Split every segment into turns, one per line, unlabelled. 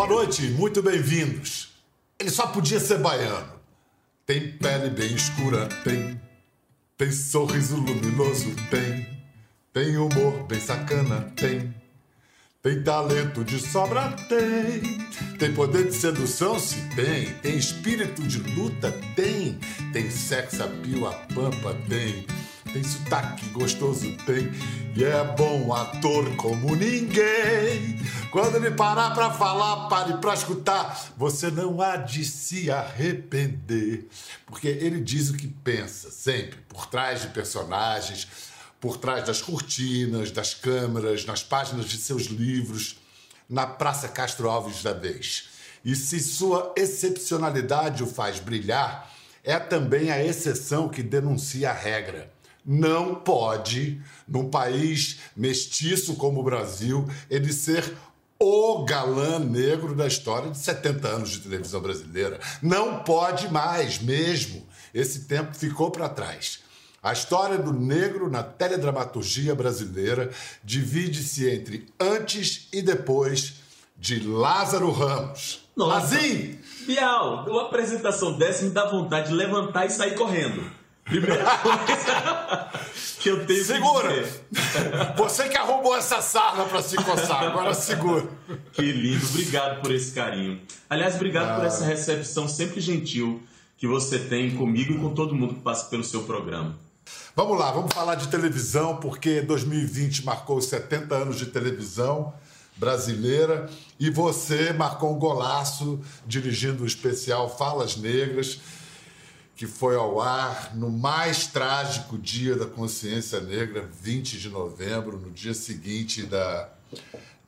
Boa noite, muito bem-vindos. Ele só podia ser baiano. Tem pele bem escura, tem. Tem sorriso luminoso, tem. Tem humor bem sacana, tem. Tem talento de sobra, tem. Tem poder de sedução, se tem. Tem espírito de luta, tem. Tem sex appeal, a pampa, tem. Tem sotaque gostoso, tem. E é bom ator como ninguém. Quando ele parar pra falar, pare pra escutar. Você não há de se arrepender. Porque ele diz o que pensa, sempre. Por trás de personagens, por trás das cortinas, das câmeras, nas páginas de seus livros, na Praça Castro Alves da vez. E se sua excepcionalidade o faz brilhar, é também a exceção que denuncia a regra. Não pode, num país mestiço como o Brasil, ele ser o galã negro da história de 70 anos de televisão brasileira. Não pode mais, mesmo. Esse tempo ficou para trás. A história do negro na teledramaturgia brasileira divide-se entre antes e depois de Lázaro Ramos.
Nossa.
Lazinho!
Bial, uma apresentação dessa me dá vontade de levantar e sair correndo. Primeira coisa que eu tenho
Segura!
que dizer.
Você que arrumou essa sarna para se coçar, agora segura.
Que lindo, obrigado por esse carinho. Aliás, obrigado
Ah.
por essa recepção sempre gentil que você tem comigo e com todo mundo que passa pelo seu programa.
Vamos lá, vamos falar de televisão, porque 2020 marcou os 70 anos de televisão brasileira e você marcou um golaço dirigindo o especial Falas Negras, que foi ao ar no mais trágico dia da consciência negra, 20 de novembro, no dia seguinte da,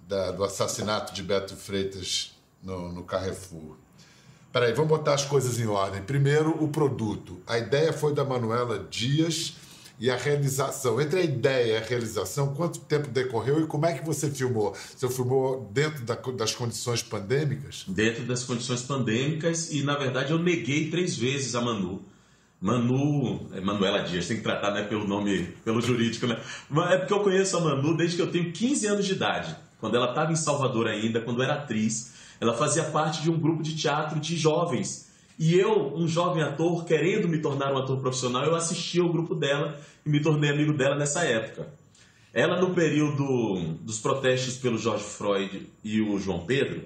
da- do assassinato de Beto Freitas no, no Carrefour. Peraí, vamos botar as coisas em ordem. Primeiro, o produto. A ideia foi da Manuela Dias e a realização. Entre a ideia e a realização, quanto tempo decorreu e como é que você filmou? Você filmou dentro da- das condições pandêmicas?
Dentro das condições pandêmicas e, na verdade, eu neguei três vezes a Manu. Manu, é Manuela Dias, tem que tratar né, pelo nome, pelo jurídico, né? É porque eu conheço a Manu desde que eu tenho 15 anos de idade. Quando ela estava em Salvador ainda, quando era atriz, ela fazia parte de um grupo de teatro de jovens. E eu, um jovem ator, querendo me tornar um ator profissional, eu assistia ao grupo dela e me tornei amigo dela nessa época. Ela, no período dos protestos pelo George Floyd e o João Pedro,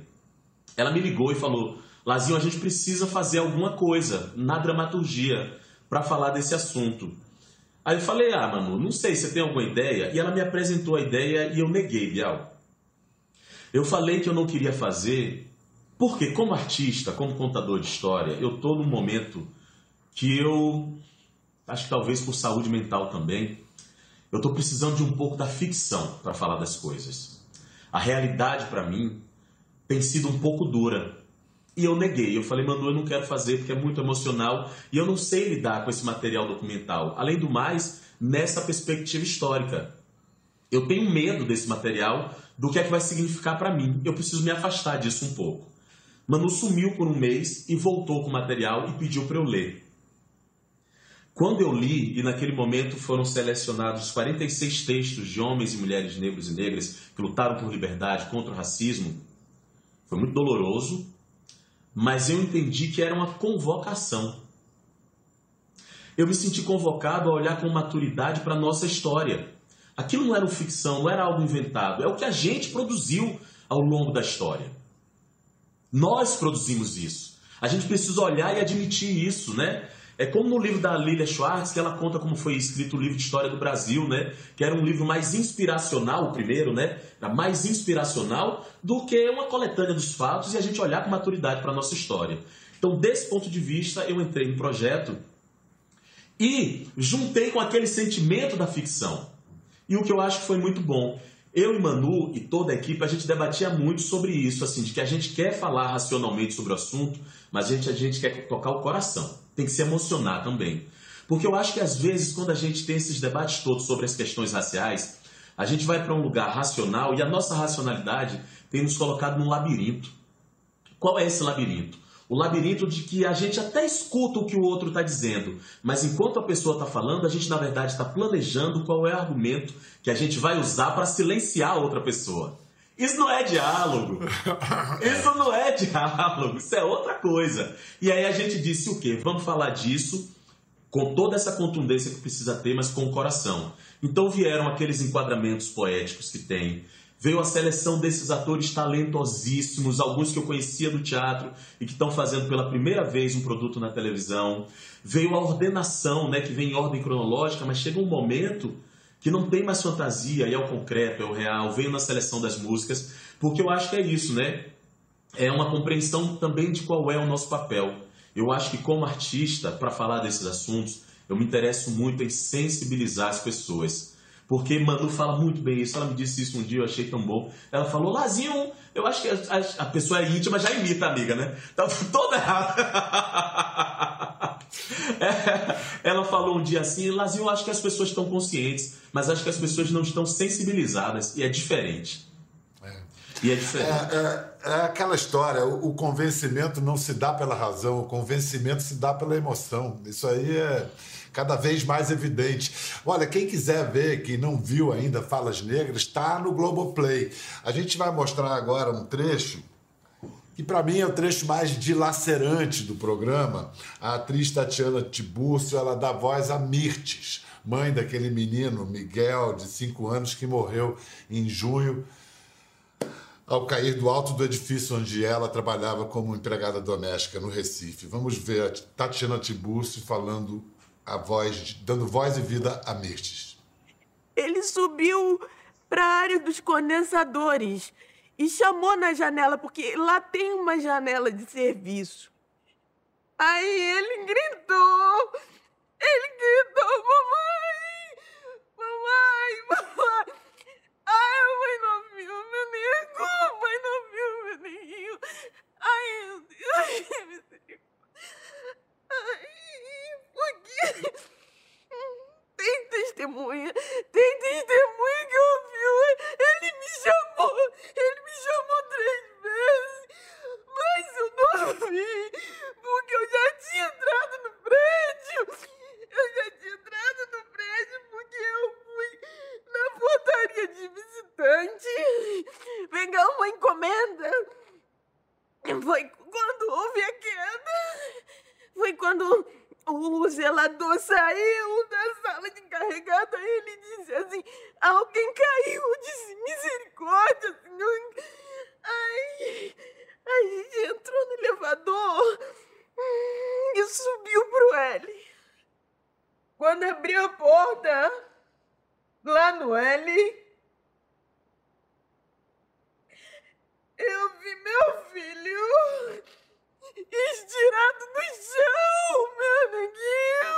ela me ligou e falou: Lazinho, a gente precisa fazer alguma coisa na dramaturgia para falar desse assunto. Aí eu falei: Ah, Manu, não sei, você tem alguma ideia? E ela me apresentou a ideia e eu neguei, Bial. Eu falei que eu não queria fazer porque, como artista, como contador de história, eu estou num momento que eu, acho que talvez por saúde mental também, eu estou precisando de um pouco da ficção para falar das coisas. A realidade, para mim, tem sido um pouco dura. E eu neguei. Eu falei, Manu, eu não quero fazer porque é muito emocional e eu não sei lidar com esse material documental. Além do mais, nessa perspectiva histórica. Eu tenho medo desse material, do que é que vai significar para mim. Eu preciso me afastar disso um pouco. Manu sumiu por um mês e voltou com o material e pediu para eu ler. Quando eu li, e naquele momento foram selecionados 46 textos de homens e mulheres negros e negras que lutaram por liberdade contra o racismo, foi muito doloroso, mas eu entendi que era uma convocação. Eu me senti convocado a olhar com maturidade para a nossa história. Aquilo não era ficção, não era algo inventado, é o que a gente produziu ao longo da história. Nós produzimos isso. A gente precisa olhar e admitir isso, né? É como no livro da Lilia Schwartz, que ela conta como foi escrito o livro de história do Brasil, né? Que era um livro mais inspiracional, o primeiro, né? Era mais inspiracional do que uma coletânea dos fatos e a gente olhar com maturidade para a nossa história. Então, desse ponto de vista, eu entrei no projeto e juntei com aquele sentimento da ficção. E o que eu acho que foi muito bom. Eu e Manu e toda a equipe, a gente debatia muito sobre isso, assim, de que a gente quer falar racionalmente sobre o assunto, mas a gente, a gente quer tocar o coração. Tem que se emocionar também. Porque eu acho que às vezes, quando a gente tem esses debates todos sobre as questões raciais, a gente vai para um lugar racional e a nossa racionalidade tem nos colocado num labirinto. Qual é esse labirinto? O labirinto de que a gente até escuta o que o outro está dizendo, mas enquanto a pessoa está falando, a gente na verdade está planejando qual é o argumento que a gente vai usar para silenciar a outra pessoa. Isso não é diálogo. Isso não é diálogo. Isso é outra coisa. E aí a gente disse o quê? Vamos falar disso com toda essa contundência que precisa ter, mas com o coração. Então vieram aqueles enquadramentos poéticos que tem. Veio a seleção desses atores talentosíssimos, alguns que eu conhecia do teatro e que estão fazendo pela primeira vez um produto na televisão. Veio a ordenação, né, que vem em ordem cronológica, mas chega um momento que não tem mais fantasia, e é o concreto, é o real, veio na seleção das músicas, porque eu acho que é isso, né? É uma compreensão também de qual é o nosso papel. Eu acho que como artista, para falar desses assuntos, eu me interesso muito em sensibilizar as pessoas. Porque Manu fala muito bem isso, ela me disse isso um dia, eu achei tão bom. Ela falou, Lazinho, eu acho que a, a, pessoa é íntima, já imita a amiga, né? Tá toda errada. Ela falou um dia assim, Lazinho, eu acho que as pessoas estão conscientes, mas acho que as pessoas não estão sensibilizadas, e é diferente. É. E é diferente.
É, é, é aquela história, o, o, convencimento não se dá pela razão, o convencimento se dá pela emoção. Isso aí é cada vez mais evidente. Olha, quem quiser ver, que não viu ainda Falas Negras, está no Globoplay. A gente vai mostrar agora um trecho que para mim é o trecho mais dilacerante do programa. A atriz Tatiana Tiburcio, ela dá voz a Mirtes, mãe daquele menino Miguel, de 5 anos, que morreu em junho ao cair do alto do edifício onde ela trabalhava como empregada doméstica no Recife. Vamos ver a Tatiana Tiburcio falando a voz, dando voz e vida a Mirtes.
Ele subiu para a área dos condensadores e chamou na janela, porque lá tem uma janela de serviço. Aí ele gritou, ele gritou, mamãe, mamãe, mamãe. Ai, mãe não viu meu nego, mãe não viu meu neguinho. Ai, ai, ai, por quê? Tem testemunha, tem testemunha que ouviu. Ele me chamou, ele me chamou três vezes, mas eu não ouvi, porque eu já tinha entrado no prédio. Eu já tinha entrado no prédio porque eu fui na portaria de visitante pegar uma encomenda. Foi quando houve a queda. Foi quando o zelador saiu da sala de encarregado, aí ele disse assim: alguém caiu, disse misericórdia, senhor. Aí a gente entrou no elevador e subiu pro L. Quando abriu a porta, lá no L, eu vi meu filho estirado no chão, meu neguinho.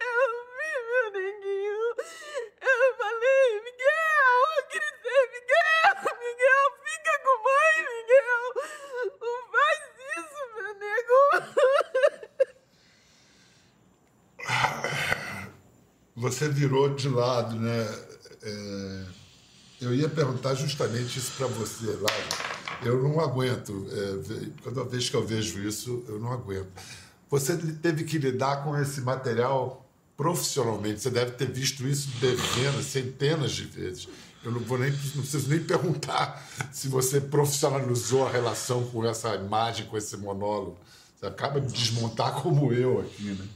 Eu vi meu neguinho. Eu falei, Miguel, eu gritei, Miguel, Miguel, fica com mãe, Miguel. Não faz isso, meu nego.
Você virou de lado, né? É... Eu ia perguntar justamente isso para você, Lázaro eu não aguento. É, toda vez que eu vejo isso, eu não aguento. Você teve que lidar com esse material profissionalmente. Você deve ter visto isso dezenas, centenas de vezes. Eu não vou nem, não preciso nem perguntar se você profissionalizou a relação com essa imagem, com esse monólogo. Você acaba de desmontar como eu aqui, né?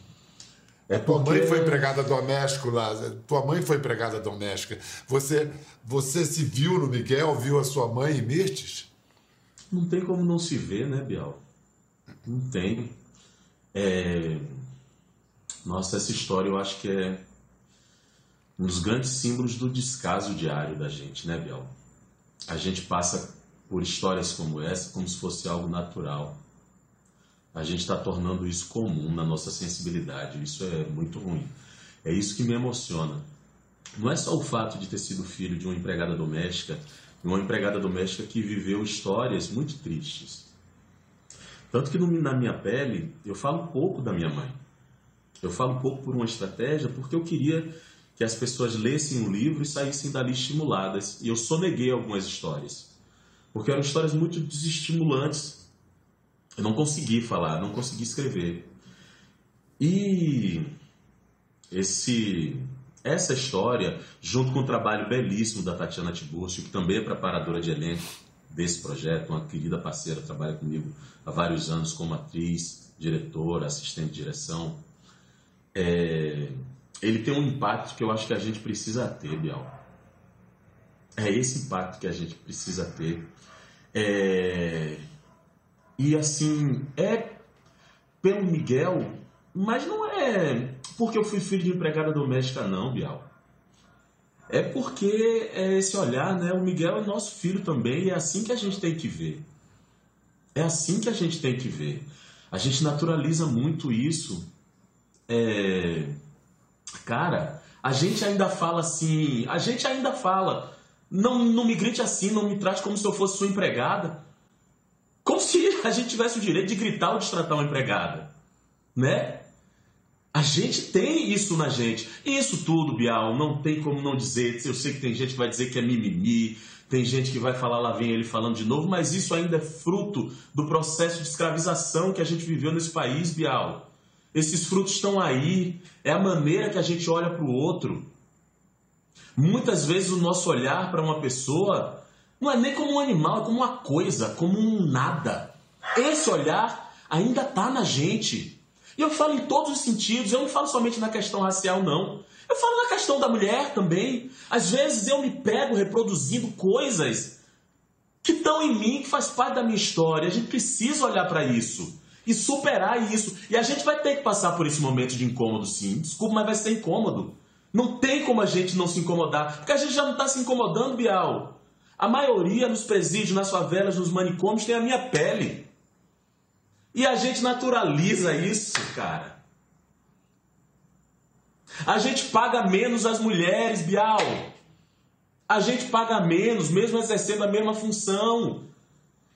É porque... Tua mãe foi empregada doméstica lá. Tua mãe foi empregada doméstica. Você, você se viu no Miguel, viu a sua mãe em Mirtes?
Não tem como não se ver, né, Bial? Não tem. É... Nossa, essa história eu acho que é um dos grandes símbolos do descaso diário da gente, né, Bial? A gente passa por histórias como essa como se fosse algo natural. A gente está tornando isso comum na nossa sensibilidade. Isso é muito ruim. É isso que me emociona. Não é só o fato de ter sido filho de uma empregada doméstica uma empregada doméstica que viveu histórias muito tristes. Tanto que na minha pele eu falo pouco da minha mãe. Eu falo pouco por uma estratégia porque eu queria que as pessoas lessem o livro e saíssem dali estimuladas. E eu soneguei algumas histórias. Porque eram histórias muito desestimulantes. Eu não consegui falar, não consegui escrever. E esse essa história, junto com o trabalho belíssimo da Tatiana Tiburcio, que também é preparadora de elenco desse projeto, uma querida parceira, trabalha comigo há vários anos como atriz, diretora, assistente de direção, é, ele tem um impacto que eu acho que a gente precisa ter, Bial. É esse impacto que a gente precisa ter. É, e assim, é pelo Miguel, mas não é porque eu fui filho de empregada doméstica, não, Bial. É porque é esse olhar, né? O Miguel é nosso filho também, e é assim que a gente tem que ver. É assim que a gente tem que ver. A gente naturaliza muito isso. É... Cara, a gente ainda fala assim, a gente ainda fala, não, não me grite assim, não me trate como se eu fosse sua empregada. A gente tivesse o direito de gritar ou de tratar uma empregada, né? A gente tem isso na gente. Isso tudo, Bial, não tem como não dizer. Eu sei que tem gente que vai dizer que é mimimi, tem gente que vai falar, lá vem ele falando de novo, mas isso ainda é fruto do processo de escravização que a gente viveu nesse país, Bial. Esses frutos estão aí, é a maneira que a gente olha para o outro. Muitas vezes o nosso olhar para uma pessoa não é nem como um animal, é como uma coisa, como um nada. Esse olhar ainda está na gente. E eu falo em todos os sentidos, eu não falo somente na questão racial, não. Eu falo na questão da mulher também. Às vezes eu me pego reproduzindo coisas que estão em mim, que faz parte da minha história. A gente precisa olhar para isso e superar isso. E a gente vai ter que passar por esse momento de incômodo, sim. Desculpa, mas vai ser incômodo. Não tem como a gente não se incomodar, porque a gente já não está se incomodando, Bial. A maioria nos presídios, nas favelas, nos manicômios tem a minha pele. E a gente naturaliza isso, cara. A gente paga menos as mulheres, Bial. A gente paga menos, mesmo exercendo a mesma função.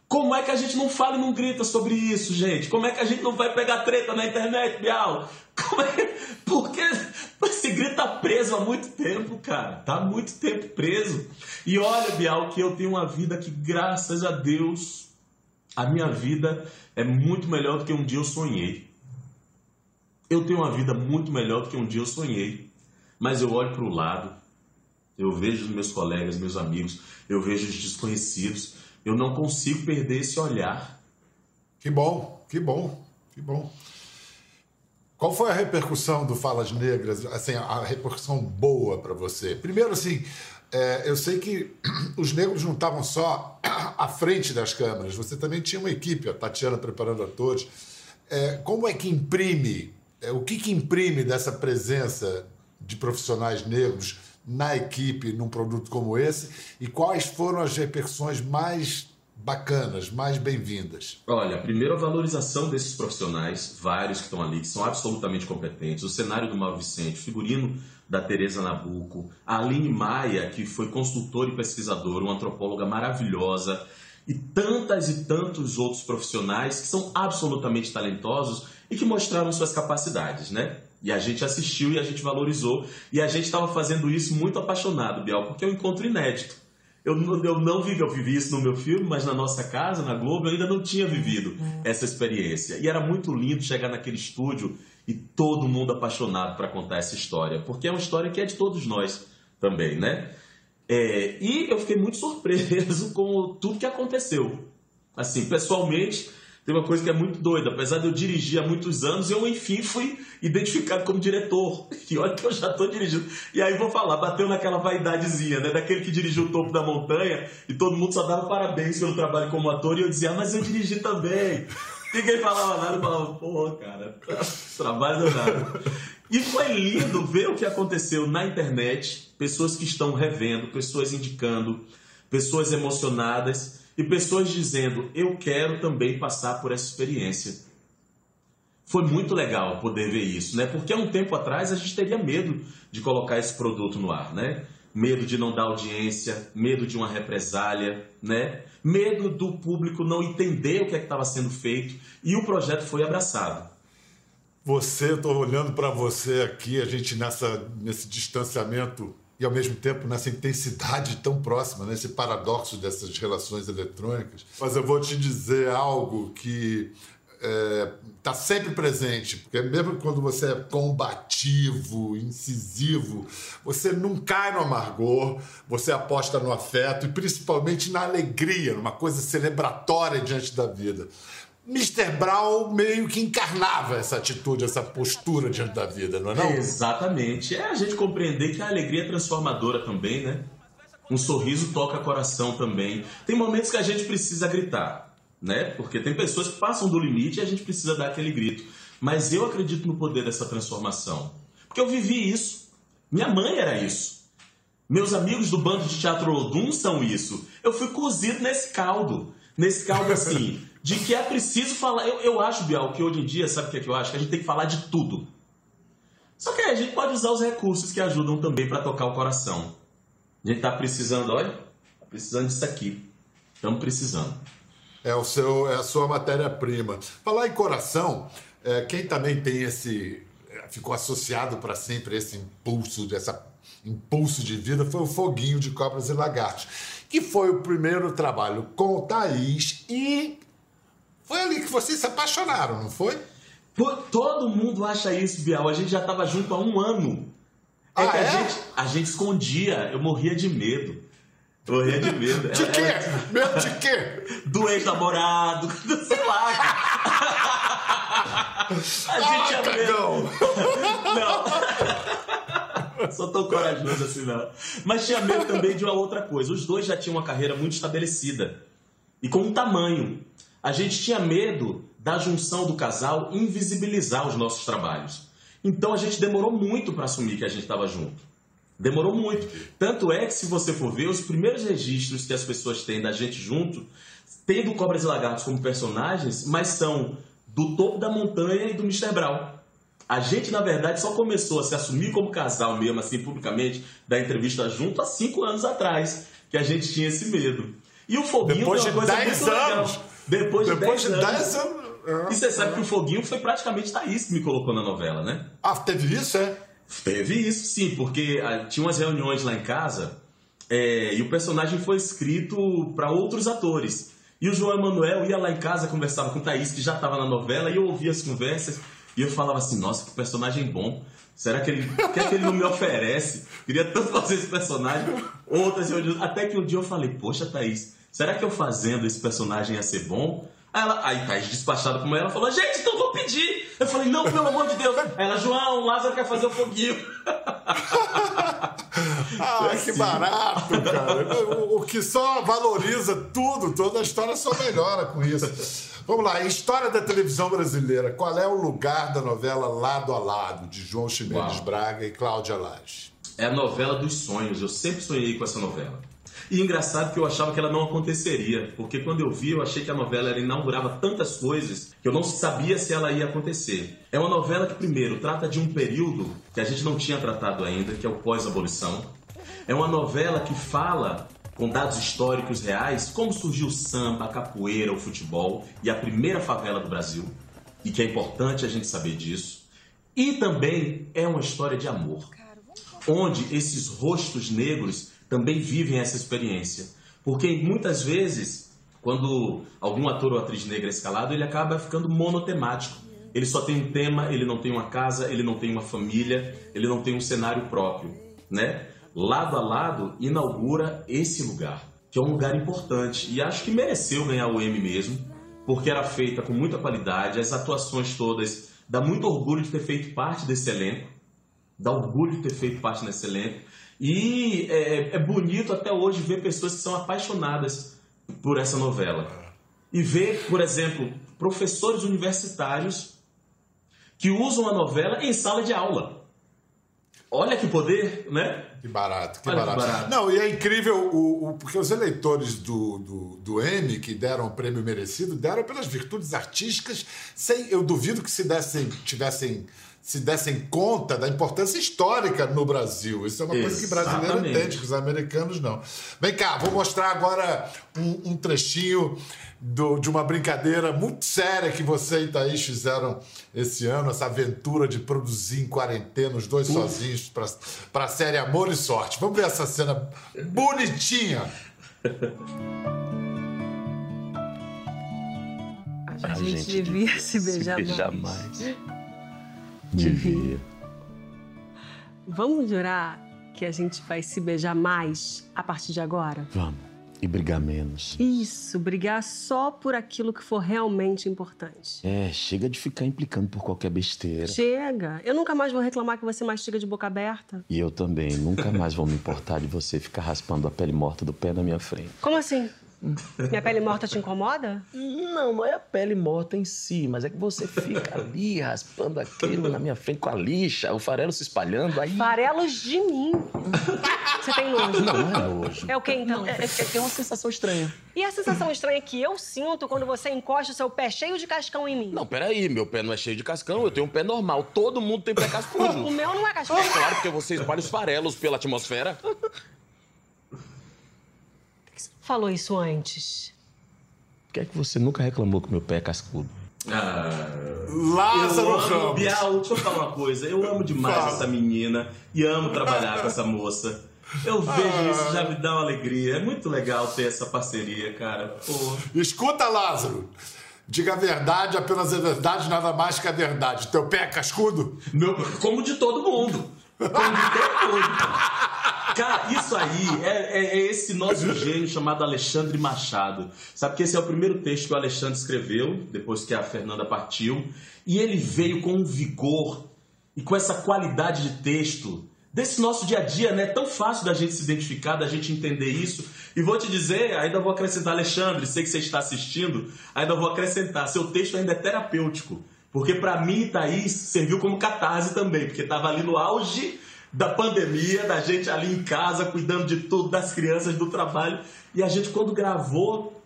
Como é que a gente não fala e não grita sobre isso, gente? Como é que a gente não vai pegar treta na internet, Bial? Como é? Porque esse grito tá preso há muito tempo, cara. Tá muito tempo preso. E olha, Bial, que eu tenho uma vida que, graças a Deus, a minha vida é muito melhor do que um dia eu sonhei. Eu tenho uma vida muito melhor do que um dia eu sonhei. Mas eu olho para o lado, eu vejo os meus colegas, meus amigos, eu vejo os desconhecidos. Eu não consigo perder esse olhar.
Que bom, que bom, que bom. Qual foi a repercussão do Falas Negras, assim, a repercussão boa para você? Primeiro, assim, é, eu sei que os negros não estavam só à frente das câmeras, você também tinha uma equipe, a Tatiana preparando atores. É, como é que imprime, é, o que, que imprime dessa presença de profissionais negros na equipe num produto como esse e quais foram as repercussões mais bacanas, mais bem-vindas?
Olha, primeiro a valorização desses profissionais, vários que estão ali, que são absolutamente competentes. O cenário do Mauro Vicente, figurino da Teresa Nabuco, a Aline Maia, que foi consultora e pesquisadora, uma antropóloga maravilhosa, e tantas e tantos outros profissionais que são absolutamente talentosos e que mostraram suas capacidades, né? E a gente assistiu e a gente valorizou, e a gente estava fazendo isso muito apaixonado, Biel, porque é um encontro inédito. Eu, eu não vivi, eu vivi isso no meu filme, mas na nossa casa, na Globo, eu ainda não tinha vivido essa experiência. E era muito lindo chegar naquele estúdio e todo mundo apaixonado para contar essa história, porque é uma história que é de todos nós também, né? É, e eu fiquei muito surpreso com tudo que aconteceu. Assim, pessoalmente, tem uma coisa que é muito doida. Apesar de eu dirigir há muitos anos, eu enfim fui identificado como diretor. E olha que eu já estou dirigindo. E aí vou falar, bateu naquela vaidadezinha, né? Daquele que dirigiu o topo da montanha e todo mundo só dava parabéns pelo trabalho como ator. E eu dizia, ah, mas eu dirigi também. Ninguém falava nada, falava, porra, cara, trabalho nada. E foi lindo ver o que aconteceu na internet, pessoas que estão revendo, pessoas indicando, pessoas emocionadas e pessoas dizendo, eu quero também passar por essa experiência. Foi muito legal poder ver isso, né? Porque há um tempo atrás a gente teria medo de colocar esse produto no ar, né? Medo de não dar audiência, medo de uma represália, né? Medo do público não entender o que é estava sendo feito e o projeto foi abraçado.
Você, estou olhando para você aqui, a gente nessa, nesse distanciamento e ao mesmo tempo nessa intensidade tão próxima, nesse paradoxo dessas relações eletrônicas. Mas eu vou te dizer algo que está é, sempre presente, porque mesmo quando você é combativo, incisivo, você não cai no amargor, você aposta no afeto e principalmente na alegria, numa coisa celebratória diante da vida. Mr. Brown meio que encarnava essa atitude, essa postura diante da vida, não é não?
exatamente. É a gente compreender que a alegria é transformadora também, né? Um sorriso toca coração também. Tem momentos que a gente precisa gritar, né? Porque tem pessoas que passam do limite e a gente precisa dar aquele grito. Mas eu acredito no poder dessa transformação. Porque eu vivi isso. Minha mãe era isso. Meus amigos do bando de teatro Odum são isso. Eu fui cozido nesse caldo. Nesse caldo assim. de que é preciso falar. Eu, eu acho, Bial, que hoje em dia, sabe o que, é que eu acho? Que a gente tem que falar de tudo. Só que a gente pode usar os recursos que ajudam também para tocar o coração. A gente está precisando, olha, tá precisando disso aqui. Estamos precisando.
É, o seu, é a sua matéria-prima. Falar em coração, é, quem também tem esse. É, ficou associado para sempre a esse impulso, dessa impulso de vida, foi o Foguinho de Cobras e Lagartos, que foi o primeiro trabalho com o Thaís e foi ali que vocês se apaixonaram, não foi?
Todo mundo acha isso, Bial. A gente já estava junto há um ano. É
ah,
que
é?
A, gente, a gente escondia. Eu morria de medo. Morria de medo.
de quê? Medo de quê?
Do ex-namorado, do sei lá.
a gente ah, tinha medo.
Não. Sou tão corajoso assim, não. Mas tinha medo também de uma outra coisa. Os dois já tinham uma carreira muito estabelecida. E com um tamanho. A gente tinha medo da junção do casal invisibilizar os nossos trabalhos. Então a gente demorou muito para assumir que a gente estava junto. Demorou muito. Tanto é que, se você for ver, os primeiros registros que as pessoas têm da gente junto, tendo Cobras e Lagartos como personagens, mas são do topo da montanha e do Mr. Brown. A gente, na verdade, só começou a se assumir como casal mesmo, assim, publicamente, da entrevista junto, há cinco anos atrás, que a gente tinha esse medo. E o Foguinho
Depois de 10 anos.
Legal. Depois de
Depois
10
de
anos.
10 anos.
E você sabe que o Foguinho foi praticamente Thaís que me colocou na novela, né?
Ah, teve isso, é?
Teve isso, sim, porque ah, tinha umas reuniões lá em casa é, e o personagem foi escrito para outros atores. E o João Emanuel ia lá em casa, conversava com Thaís, que já estava na novela, e eu ouvia as conversas e eu falava assim: nossa, que personagem bom. Será que ele, que, é que ele não me oferece? Queria tanto fazer esse personagem. Outras reuniões. Até que um dia eu falei: poxa, Thaís, será que eu fazendo esse personagem ia ser bom? Aí, ela, aí Thaís, despachada como ela, falou: gente, então vou pedir. Eu falei: não, pelo amor de Deus. Aí ela, João, o Lázaro quer fazer o foguinho.
Ah, que barato, cara. O, o, que só valoriza tudo, toda a história só melhora com isso. Vamos lá, história da televisão brasileira. Qual é o lugar da novela Lado a Lado, de João Chimenez. Braga e Cláudia Lage?
É a novela dos sonhos. Eu sempre sonhei com essa novela. E engraçado que eu achava que ela não aconteceria, porque quando eu vi, eu achei que a novela ela inaugurava tantas coisas que eu não sabia se ela ia acontecer. É uma novela que, primeiro, trata de um período que a gente não tinha tratado ainda, que é o pós-abolição. É uma novela que fala com dados históricos reais como surgiu o samba, a capoeira, o futebol e a primeira favela do Brasil, e que é importante a gente saber disso. E também é uma história de amor, onde esses rostos negros também vivem essa experiência. Porque muitas vezes, quando algum ator ou atriz negra é escalado, ele acaba ficando monotemático. Ele só tem um tema, ele não tem uma casa, ele não tem uma família, ele não tem um cenário próprio, né? Lado a lado inaugura esse lugar, que é um lugar importante e acho que mereceu ganhar o Emmy mesmo, porque era feita com muita qualidade, as atuações todas, dá muito orgulho de ter feito parte desse elenco, dá orgulho de ter feito parte desse elenco. E é, é, bonito até hoje ver pessoas que são apaixonadas por essa novela. E ver, por exemplo, professores universitários que usam a novela em sala de aula. Olha que poder, né?
Que barato, que, barato. que barato. Não, e é incrível, o, o, porque os eleitores do, do, do M, que deram o prêmio merecido, deram pelas virtudes artísticas, sem, eu duvido que se dessem, tivessem se dessem conta da importância histórica no Brasil. Isso é uma Exatamente. coisa que brasileiro entende, que os americanos não. Vem cá, vou mostrar agora um, um trechinho do, de uma brincadeira muito séria que você e Thaís fizeram esse ano, essa aventura de produzir em quarentena, os dois Uf. sozinhos, para a série Amor e Sorte. Vamos ver essa cena bonitinha.
A gente
gente,
gente devia se beijar,
se beijar
mais.
mais.
Devia. Vamos jurar que a gente vai se beijar mais a partir de agora?
Vamos. E brigar menos.
Isso, brigar só por aquilo que for realmente importante.
É, chega de ficar implicando por qualquer besteira.
Chega! Eu nunca mais vou reclamar que você mastiga de boca aberta.
E eu também nunca mais vou me importar de você ficar raspando a pele morta do pé na minha frente.
Como assim? Minha pele morta te incomoda?
Não, não é a pele morta em si, mas é que você fica ali raspando aquilo na minha frente com a lixa, o farelo se espalhando, aí.
Farelos de mim. Você tem nojo?
Não, não é nojo.
É o que então?
É, é, é uma sensação estranha.
E a sensação estranha que eu sinto quando você encosta o seu pé cheio de cascão em mim?
Não, peraí, meu pé não é cheio de cascão, eu tenho um pé normal. Todo mundo tem pé cascudo.
O meu não é cascão.
É claro, porque você espalha os farelos pela atmosfera.
Falou isso antes.
Por que é que você nunca reclamou que meu pé é cascudo?
Ah,
Lázaro Ramos.
Bial, deixa eu falar uma coisa. Eu amo demais
Fala.
essa menina e amo trabalhar com essa moça. Eu vejo isso, já me dá uma alegria. É muito legal ter essa parceria, cara. Pô.
Escuta, Lázaro. Diga a verdade, apenas a verdade, nada mais que a verdade. Teu pé é cascudo?
Meu, como de todo mundo. Como de todo mundo. Cara, isso aí é, é- é esse nosso gênio chamado Alexandre Machado. Sabe que esse é o primeiro texto que o Alexandre escreveu, depois que a Fernanda partiu. E ele veio com um vigor e com essa qualidade de texto desse nosso dia a dia, né? Tão fácil da gente se identificar, da gente entender isso. E vou te dizer, ainda vou acrescentar, Alexandre, sei que você está assistindo, ainda vou acrescentar, seu texto ainda é terapêutico. Porque para mim, Thaís, serviu como catarse também, porque estava ali no auge da pandemia, da gente ali em casa, cuidando de tudo, das crianças, do trabalho. E a gente, quando gravou,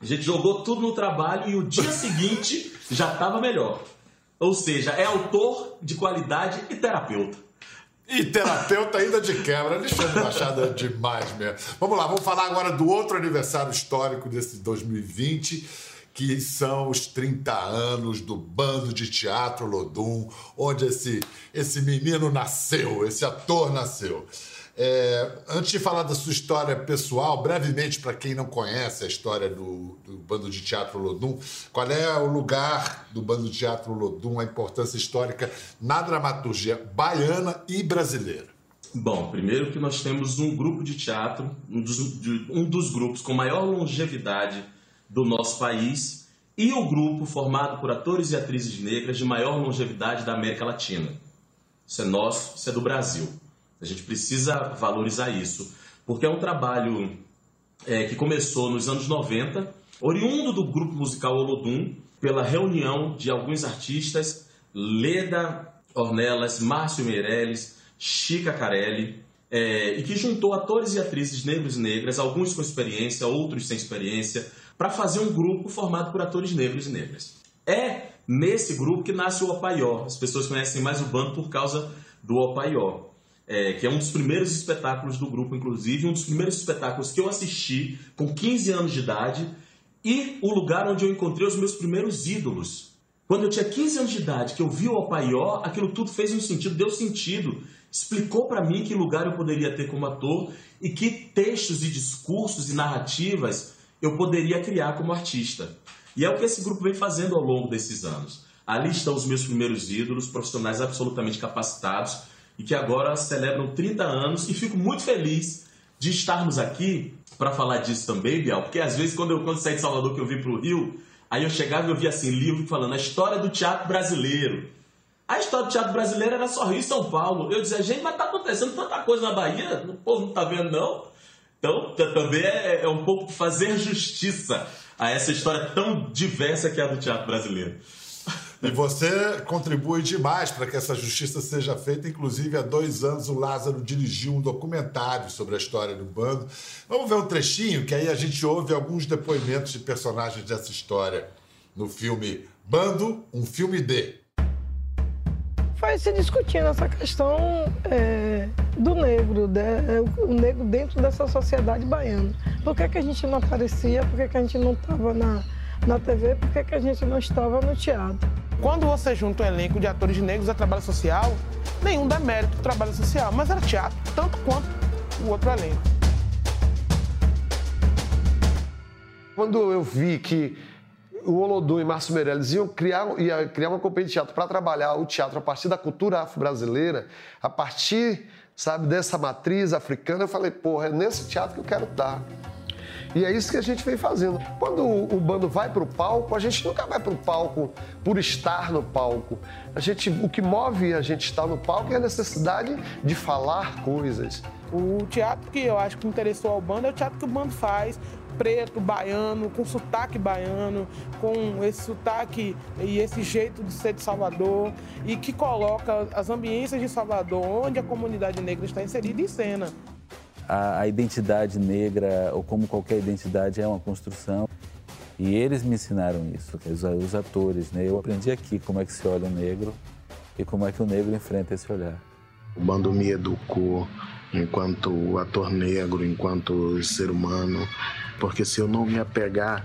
a gente jogou tudo no trabalho e o dia seguinte já estava melhor. Ou seja, é autor de qualidade e terapeuta.
E terapeuta ainda de quebra. Alexandre Machado é demais mesmo. Vamos lá, vamos falar agora do outro aniversário histórico desse 2020, que são os 30 anos do Bando de Teatro Lodum, onde esse, esse menino nasceu, esse ator nasceu. É, antes de falar da sua história pessoal, brevemente, para quem não conhece a história do, do Bando de Teatro Lodum, qual é o lugar do Bando de Teatro Lodum, a importância histórica na dramaturgia baiana e brasileira?
Bom, primeiro que nós temos um grupo de teatro, um dos, de- um dos grupos com maior longevidade do nosso país e o grupo formado por atores e atrizes negras de maior longevidade da América Latina. Isso é nosso, isso é do Brasil. A gente precisa valorizar isso, porque é um trabalho é, que começou nos anos 90, oriundo do grupo musical Olodum, pela reunião de alguns artistas, Leda Ornelas, Márcio Meirelles, Chica Carelli, é, e que juntou atores e atrizes negros e negras, alguns com experiência, outros sem experiência, para fazer um grupo formado por atores negros e negras. É nesse grupo que nasce o Opaió. As pessoas conhecem mais o bando por causa do Opaió é, que é um dos primeiros espetáculos do grupo, inclusive, um dos primeiros espetáculos que eu assisti com 15 anos de idade e o lugar onde eu encontrei os meus primeiros ídolos. Quando eu tinha 15 anos de idade, que eu vi o Opaió, aquilo tudo fez um sentido, deu sentido. Explicou para mim que lugar eu poderia ter como ator e que textos e discursos e narrativas eu poderia criar como artista. E é o que esse grupo vem fazendo ao longo desses anos. Ali estão os meus primeiros ídolos, profissionais absolutamente capacitados e que agora celebram 30 anos e fico muito feliz de estarmos aqui para falar disso também, Bial, porque às vezes quando eu quando saí de Salvador que eu vim para o Rio, aí eu chegava e eu via assim livro falando a história do teatro brasileiro. A história do teatro brasileiro era só Rio e São Paulo. Eu dizia, gente, mas tá acontecendo tanta coisa na Bahia, o povo não tá vendo não. Então também é, é um pouco fazer justiça a essa história tão diversa que é a do teatro brasileiro.
E você contribui demais para que essa justiça seja feita. Inclusive, há dois anos, o Lázaro dirigiu um documentário sobre a história do bando. Vamos ver um trechinho, que aí a gente ouve alguns depoimentos de personagens dessa história no filme Bando, um filme de.
Vai se discutindo essa questão é, do negro, né, o negro dentro dessa sociedade baiana. Por que, que a gente não aparecia? Por que, que a gente não estava na, na TV? Por que, que a gente não estava no teatro?
Quando você junta um elenco de atores negros a trabalho social, nenhum dá mérito pro trabalho social, mas era teatro, tanto quanto o outro elenco.
Quando eu vi que o Olodum e Márcio Meirelles iam criar, ia criar uma companhia de teatro para trabalhar o teatro a partir da cultura afro-brasileira, a partir, sabe, dessa matriz africana, eu falei, porra, é nesse teatro que eu quero estar. E é isso que a gente vem fazendo. Quando o bando vai para o palco, a gente nunca vai para o palco por estar no palco. A gente, o que move a gente estar no palco é a necessidade de falar coisas.
O teatro que eu acho que interessou ao bando é o teatro que o bando faz, preto, baiano, com sotaque baiano, com esse sotaque e esse jeito de ser de Salvador, e que coloca as ambiências de Salvador, onde a comunidade negra está inserida, em cena.
A, a identidade negra, ou como qualquer identidade, é uma construção. E eles me ensinaram isso, os, os atores, né? Eu aprendi aqui como é que se olha o negro e como é que o negro enfrenta esse olhar.
O bando me educou enquanto ator negro, enquanto ser humano, porque se eu não me apegar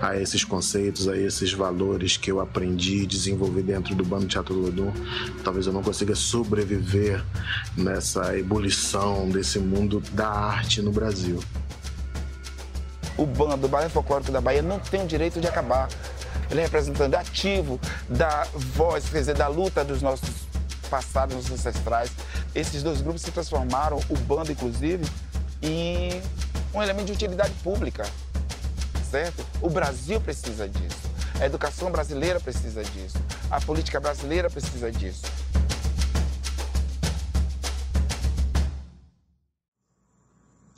a esses conceitos, a esses valores que eu aprendi e desenvolvi dentro do Bando Teatro Lodum, talvez eu não consiga sobreviver nessa ebulição desse mundo da arte no Brasil.
O bando do Balé Folclórico da Bahia não tem o direito de acabar. Ele é representante ativo da voz, quer dizer, da luta dos nossos passados, nossos ancestrais. Esses dois grupos se transformaram, o bando inclusive, em um elemento de utilidade pública, certo? O Brasil precisa disso. A educação brasileira precisa disso. A política brasileira precisa disso.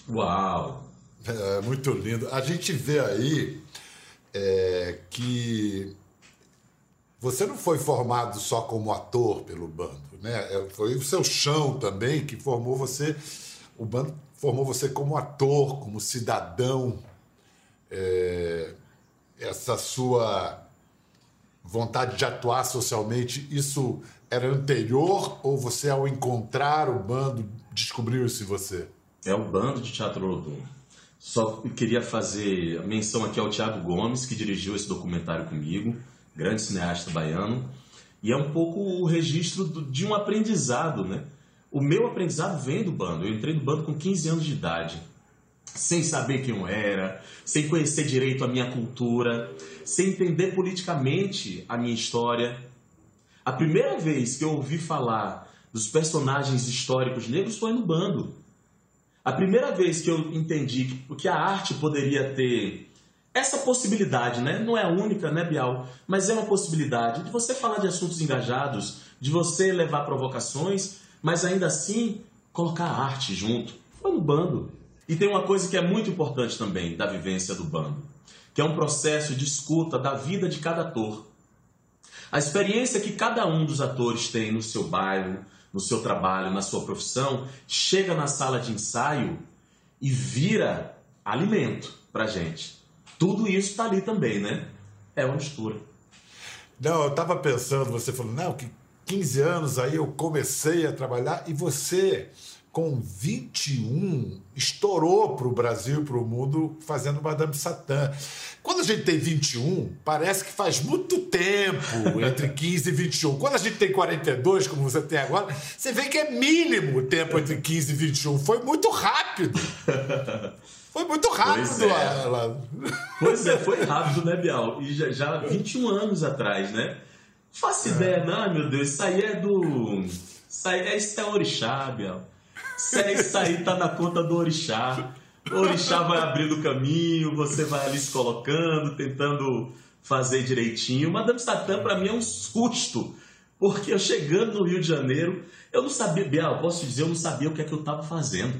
Uau! É, muito lindo. A gente vê aí é, que você não foi formado só como ator pelo bando, né? É, foi o seu chão também que formou você. O bando formou você como ator, como cidadão. É, essa sua vontade de atuar socialmente, isso era anterior ou você, ao encontrar o bando, descobriu isso em você?
É o bando de Teatro Lodum. Só queria fazer menção aqui ao Tiago Gomes, que dirigiu esse documentário comigo, grande cineasta baiano, e é um pouco o registro de um aprendizado, né? O meu aprendizado vem do bando. Eu entrei no bando com 15 anos de idade, sem saber quem eu era, sem conhecer direito a minha cultura, sem entender politicamente a minha história. A primeira vez que eu ouvi falar dos personagens históricos negros foi no bando. A primeira vez que eu entendi que a arte poderia ter essa possibilidade, né? Não é a única, né, Bial? Mas é uma possibilidade de você falar de assuntos engajados, de você levar provocações mas ainda assim colocar a arte junto. Foi no bando. E tem uma coisa que é muito importante também da vivência do bando, que é um processo de escuta da vida de cada ator. A experiência que cada um dos atores tem no seu bairro, no seu trabalho, na sua profissão, chega na sala de ensaio e vira alimento pra gente. Tudo isso está ali também, né? É uma mistura.
Não, eu estava pensando, você falou, não, que 15 anos aí eu comecei a trabalhar e você, com 21, estourou para o Brasil, para o mundo, fazendo Madame Satã. Quando a gente tem 21, parece que faz muito tempo entre 15 e 21. Quando a gente tem 42, como você tem agora, você vê que é mínimo o tempo entre 15 e 21. Foi muito rápido. Foi muito rápido. Pois é,
ela. Pois é foi rápido, né, Bial? E já, já 21 anos atrás, né? Faço ideia, não, meu Deus. Isso aí é do. Isso aí, isso é orixá, Biel. Isso aí, isso aí tá na conta do orixá. O orixá vai abrindo o caminho, você vai ali se colocando, tentando fazer direitinho. Madame Satã, para mim, é um susto. Porque eu chegando no Rio de Janeiro, eu não sabia, Biel, posso dizer, eu não sabia o que é que eu estava fazendo.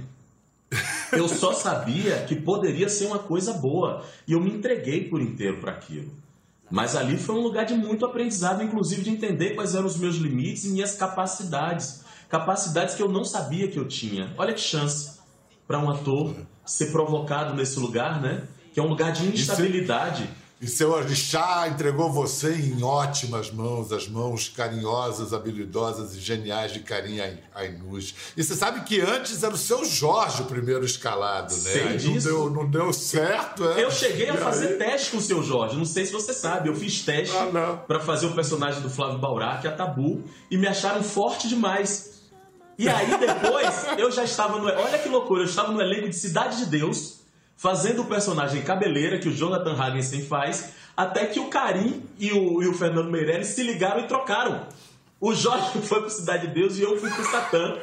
Eu só sabia que poderia ser uma coisa boa. E eu me entreguei por inteiro para aquilo. Mas ali foi um lugar de muito aprendizado, inclusive de entender quais eram os meus limites e minhas capacidades. Capacidades que eu não sabia que eu tinha. Olha que chance para um ator ser provocado nesse lugar, né? Que é um lugar de instabilidade.
E seu orixá entregou você em ótimas mãos, as mãos carinhosas, habilidosas e geniais de Karim Ainus. E você sabe que antes era o seu Jorge o primeiro escalado, né?
Sei disso.
Não deu, não deu certo,
é? Eu cheguei a fazer aí... teste com o seu Jorge, não sei se você sabe. Eu fiz teste ah, para fazer o personagem do Flávio Baurá, que é a Tabu, e me acharam forte demais. E aí depois eu já estava no. Olha que loucura, eu estava no elenco de Cidade de Deus fazendo o personagem cabeleira que o Jonathan Hagensen faz. Até que o Karim e o, e o Fernando Meirelles se ligaram e trocaram. O Jorge foi pro Cidade de Deus e eu fui pro Satã.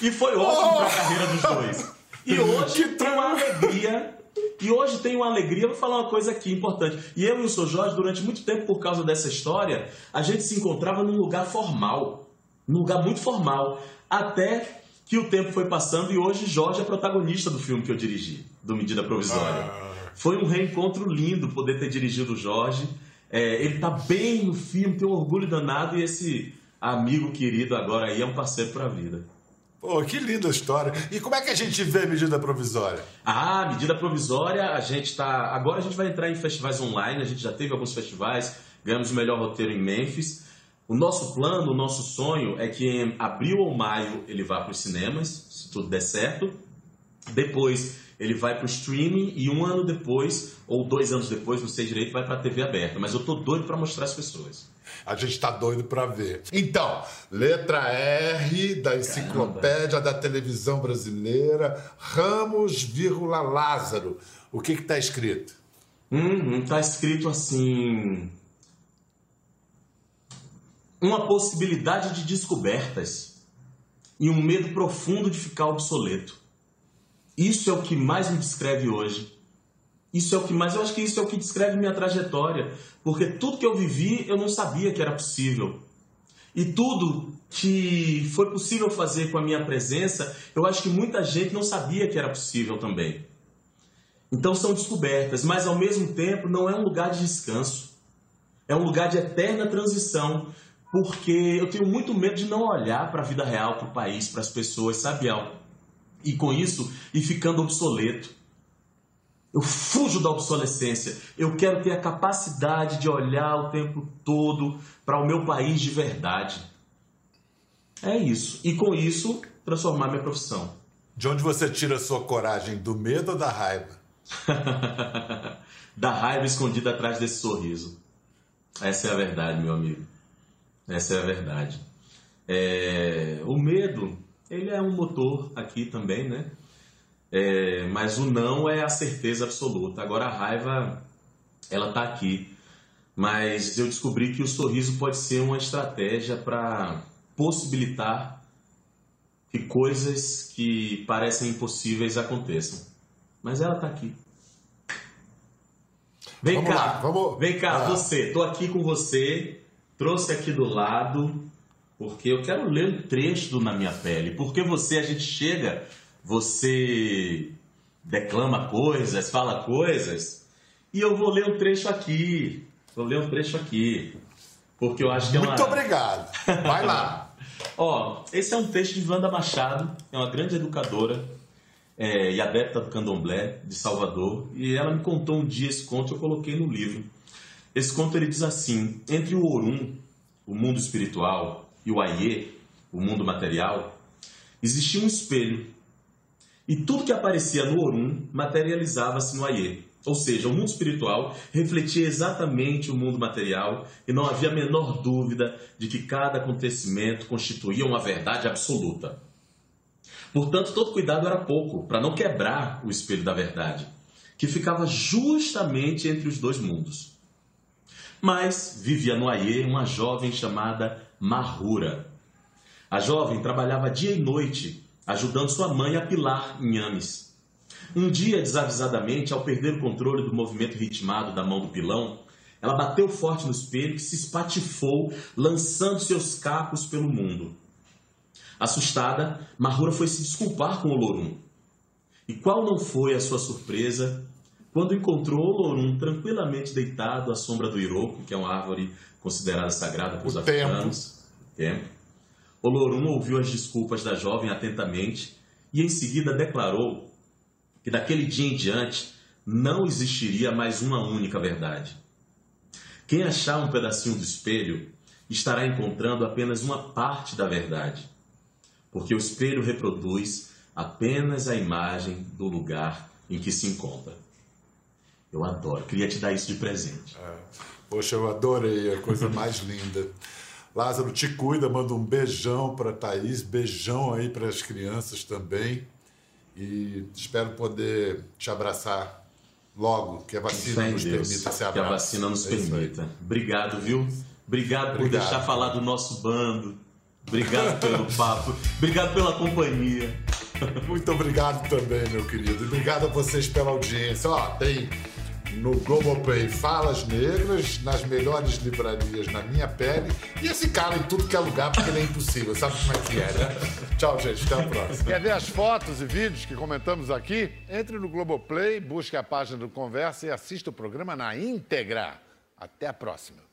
E foi ótimo pra carreira dos dois. E hoje tem uma alegria. E hoje tem uma alegria, eu vou falar uma coisa aqui importante. E eu e o Sr. Jorge, durante muito tempo, por causa dessa história, a gente se encontrava num lugar formal. Num lugar muito formal. Até que o tempo foi passando e hoje Jorge é protagonista do filme que eu dirigi, do Medida Provisória. Foi um reencontro lindo poder ter dirigido o Jorge. É, ele tá bem no filme, tem um orgulho danado e esse amigo querido agora aí é um parceiro pra vida.
Pô, que linda história. E como é que a gente vê medida provisória?
Ah, medida provisória, a gente tá. Agora a gente vai entrar em festivais online, a gente já teve alguns festivais, ganhamos o melhor roteiro em Memphis. O nosso plano, o nosso sonho é que em abril ou maio ele vá para os cinemas, se tudo der certo. Depois ele vai para o streaming e um ano depois, ou dois anos depois, não sei direito, vai para a TV aberta. Mas eu tô doido para mostrar as pessoas.
A gente tá doido para ver. Então, letra R da enciclopédia da televisão brasileira, Ramos, vírgula Lázaro. O que que tá escrito?
Hum, tá escrito assim. Uma possibilidade de descobertas e um medo profundo de ficar obsoleto. Isso é o que mais me descreve hoje. Isso é o que mais, eu acho que isso é o que descreve minha trajetória, porque tudo que eu vivi eu não sabia que era possível. E tudo que foi possível fazer com a minha presença, eu acho que muita gente não sabia que era possível também. Então são descobertas, mas ao mesmo tempo não é um lugar de descanso. É um lugar de eterna transição, porque eu tenho muito medo de não olhar para a vida real, para o país, para as pessoas, sabe? E com isso, ir ficando obsoleto. Eu fujo da obsolescência. Eu quero ter a capacidade de olhar o tempo todo para o meu país de verdade. É isso. E com isso, transformar minha profissão.
De onde você tira a sua coragem? Do medo ou da raiva?
da raiva escondida atrás desse sorriso. Essa é a verdade, meu amigo. Essa é a verdade. É... O medo, ele é um motor aqui também, né? É, mas o não é a certeza absoluta. Agora a raiva, ela tá aqui. Mas eu descobri que o sorriso pode ser uma estratégia para possibilitar que coisas que parecem impossíveis aconteçam. Mas ela tá aqui. Vem
Vamos
cá,
lá, vamos-
vem cá,
Ah.
você. Tô aqui com você. Trouxe aqui do lado porque eu quero ler um trecho do Na Minha Pele. Porque você, a gente chega, você declama coisas, fala coisas, e eu vou ler um trecho aqui. Vou ler um trecho aqui. Porque eu acho que é uma...
Muito obrigado. Vai lá.
Ó, esse é um texto de Wanda Machado, é uma grande educadora é, e adepta do candomblé de Salvador, e ela me contou um dia esse conto, eu coloquei no livro. Esse conto ele diz assim: entre o Orum, o mundo espiritual, e o Aie, o mundo material, existia um espelho. E tudo que aparecia no Orum materializava-se no Aie. Ou seja, o mundo espiritual refletia exatamente o mundo material e não havia a menor dúvida de que cada acontecimento constituía uma verdade absoluta. Portanto, todo cuidado era pouco para não quebrar o espelho da verdade, que ficava justamente entre os dois mundos. Mas vivia no Aie uma jovem chamada Mahura. A jovem trabalhava dia e noite, ajudando sua mãe a pilar inhames. Um dia, desavisadamente, ao perder o controle do movimento ritmado da mão do pilão, ela bateu forte no espelho que se espatifou, lançando seus cacos pelo mundo. Assustada, Mahura foi se desculpar com o Lorum. E qual não foi a sua surpresa quando encontrou o Lorum tranquilamente deitado à sombra do Iroko, que é uma árvore considerada sagrada pelos
O tempo.
africanos? Tempo. O Lorum ouviu as desculpas da jovem atentamente e em seguida declarou que daquele dia em diante não existiria mais uma única verdade. Quem achar um pedacinho do espelho estará encontrando apenas uma parte da verdade, porque o espelho reproduz apenas a imagem do lugar em que se encontra. Eu adoro, queria te dar isso de presente.
Poxa, eu adorei, a coisa mais linda. Lázaro, te cuida, manda um beijão para Thaís, beijão aí para as crianças também. E espero poder te abraçar logo que a vacina
Fé
nos
Deus,
permita esse
que a vacina nos
É
permita. Obrigado, viu? Obrigado por
Obrigado.
deixar falar do nosso bando. Obrigado pelo papo. Obrigado pela companhia.
Muito obrigado também, meu querido. Obrigado a vocês pela audiência. Ó, tem no Globoplay Falas Negras, nas melhores livrarias na minha pele. E esse cara em tudo que é lugar, porque ele é impossível. Sabe como é que é, né? Tchau, gente. Até a próxima.
Quer ver as fotos e vídeos que comentamos aqui? Entre no Globoplay, busque a página do Conversa e assista o programa na íntegra. Até a próxima.